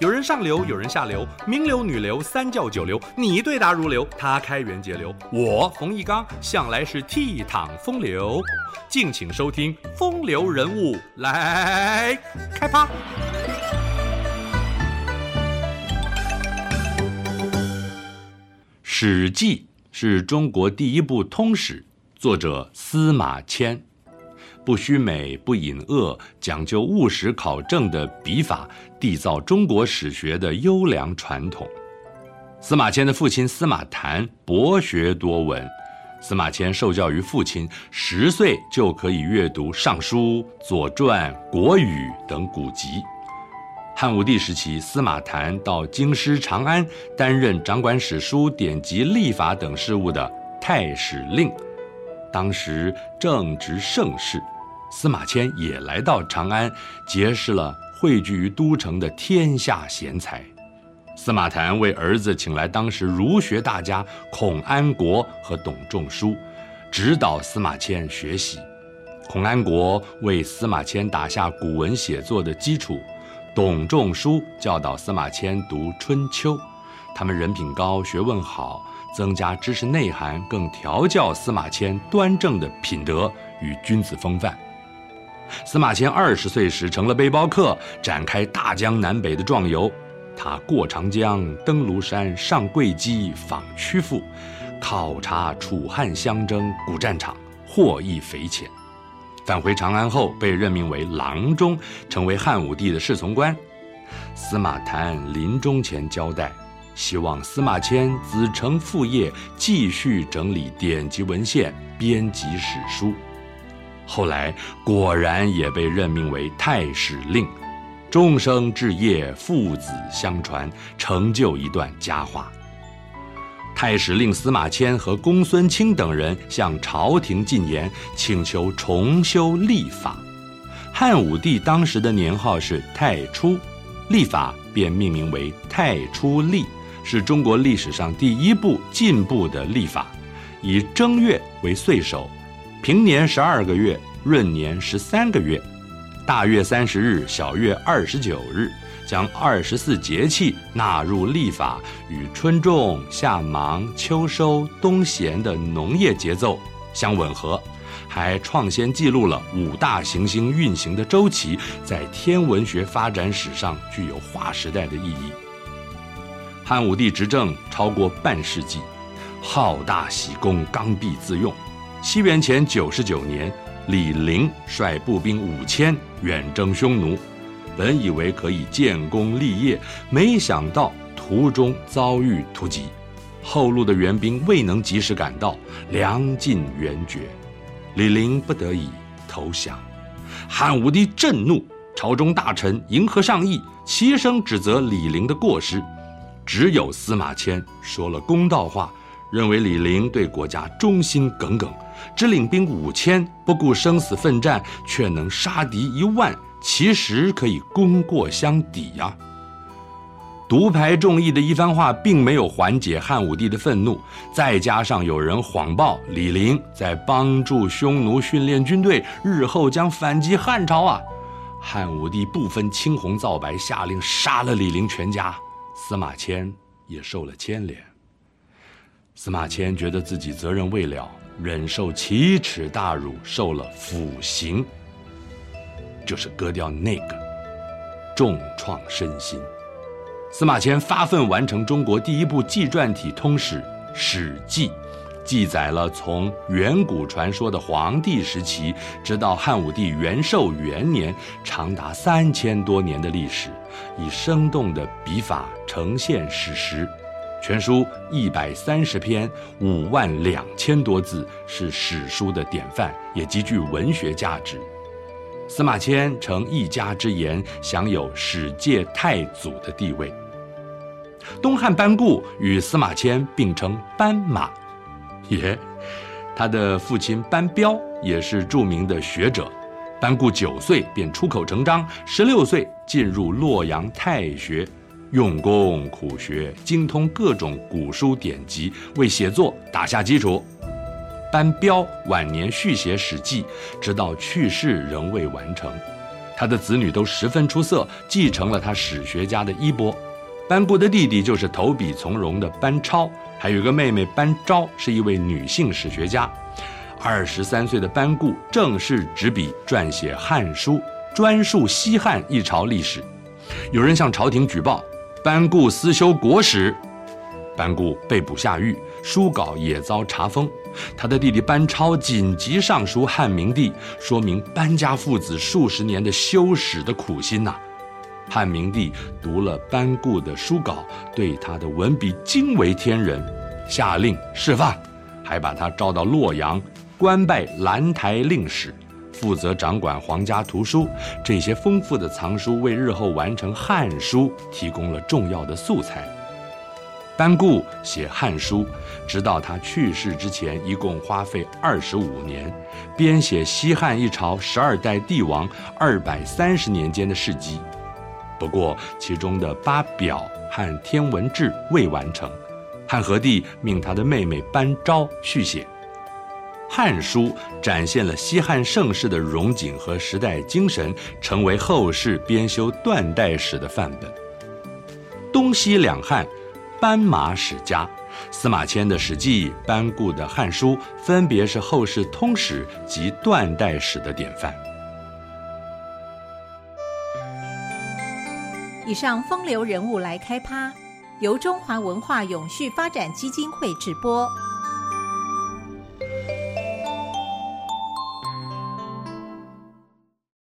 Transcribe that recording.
有人上流，有人下流，名流、女流、三教九流，你对答如流，他开源节流，我冯一刚向来是倜傥风流。敬请收听《风流人物》来开趴。《史记》是中国第一部通史，作者司马迁。不虚美，不隐恶，讲究务实考证的笔法，缔造中国史学的优良传统。司马迁的父亲司马谈博学多闻，司马迁受教于父亲，十岁就可以阅读《尚书》《左传》《国语》等古籍。汉武帝时期，司马谈到京师长安，担任掌管史书、典籍、历法等事务的太史令，当时正值盛世。司马迁也来到长安，结识了汇聚于都城的天下贤才。司马谈为儿子请来当时儒学大家孔安国和董仲舒，指导司马迁学习。孔安国为司马迁打下古文写作的基础，董仲舒教导司马迁读《春秋》。他们人品高，学问好，增加知识内涵，更调教司马迁端正的品德与君子风范。司马迁二十岁时成了背包客，展开大江南北的壮游。他过长江，登庐山，上会稽，访曲阜，考察楚汉相争古战场，获益匪浅。返回长安后，被任命为郎中，成为汉武帝的侍从官。司马谈临终前交代，希望司马迁子承父业，继续整理典籍文献，编辑史书。后来果然也被任命为太史令，终生志业父子相传，成就一段佳话。太史令司马迁和公孙卿等人向朝廷进言，请求重修历法。汉武帝当时的年号是太初，历法便命名为太初历，是中国历史上第一部进步的历法，以正月为岁首。平年十二个月，闰年十三个月，大月三十日，小月二十九日，将二十四节气纳入历法，与春种、夏忙、秋收、冬闲的农业节奏相吻合，还创先记录了五大行星运行的周期，在天文学发展史上具有划时代的意义。汉武帝执政超过半世纪，好大喜功，刚愎自用。西元前九十九年，李陵率步兵五千远征匈奴，本以为可以建功立业，没想到途中遭遇突击，后路的援兵未能及时赶到，粮尽援绝，李陵不得已投降。汉武帝震怒，朝中大臣迎合上意，齐声指责李陵的过失，只有司马迁说了公道话，认为李陵对国家忠心耿耿。只领兵五千，不顾生死奋战，却能杀敌一万，其实可以功过相抵呀、独排众议的一番话，并没有缓解汉武帝的愤怒。再加上有人谎报李陵在帮助匈奴训练军队，日后将反击汉朝啊，汉武帝不分青红皂白，下令杀了李陵全家。司马迁也受了牵连。司马迁觉得自己责任未了。忍受奇耻大辱，受了腐刑，就是割掉那个，重创身心。司马迁发奋完成中国第一部纪传体通史《史记》，记载了从远古传说的黄帝时期，直到汉武帝元寿元年，长达三千多年的历史，以生动的笔法呈现史实。全书一百三十篇，五万两千多字，是史书的典范，也极具文学价值。司马迁成一家之言，享有史界太祖的地位。东汉班固与司马迁并称班马，耶。他的父亲班彪也是著名的学者。班固九岁便出口成章，十六岁进入洛阳太学。用功苦学，精通各种古书典籍，为写作打下基础。班彪晚年续写《史记》，直到去世仍未完成。他的子女都十分出色，继承了他史学家的衣钵。班固的弟弟就是投笔从戎的班超，还有一个妹妹班昭，是一位女性史学家。二十三岁的班固正式执笔撰写《汉书》，专述西汉一朝历史。有人向朝廷举报班固私修国史，班固被捕下狱，书稿也遭查封。他的弟弟班超紧急上书汉明帝，说明班家父子数十年的修史的苦心呐、汉明帝读了班固的书稿，对他的文笔惊为天人，下令释放，还把他召到洛阳，官拜兰台令史，负责掌管皇家图书。这些丰富的藏书为日后完成《汉书》提供了重要的素材。班固写《汉书》，直到他去世之前，一共花费二十五年，编写西汉一朝十二代帝王二百三十年间的事迹。不过，其中的八表和天文志未完成，汉和帝命他的妹妹班昭续写。《汉书》展现了西汉盛世的荣景和时代精神，成为后世编修断代史的范本。东西两汉，班马史家，司马迁的《史记》，班固的《汉书》，分别是后世通史及断代史的典范。以上风流人物来开趴，由中华文化永续发展基金会直播。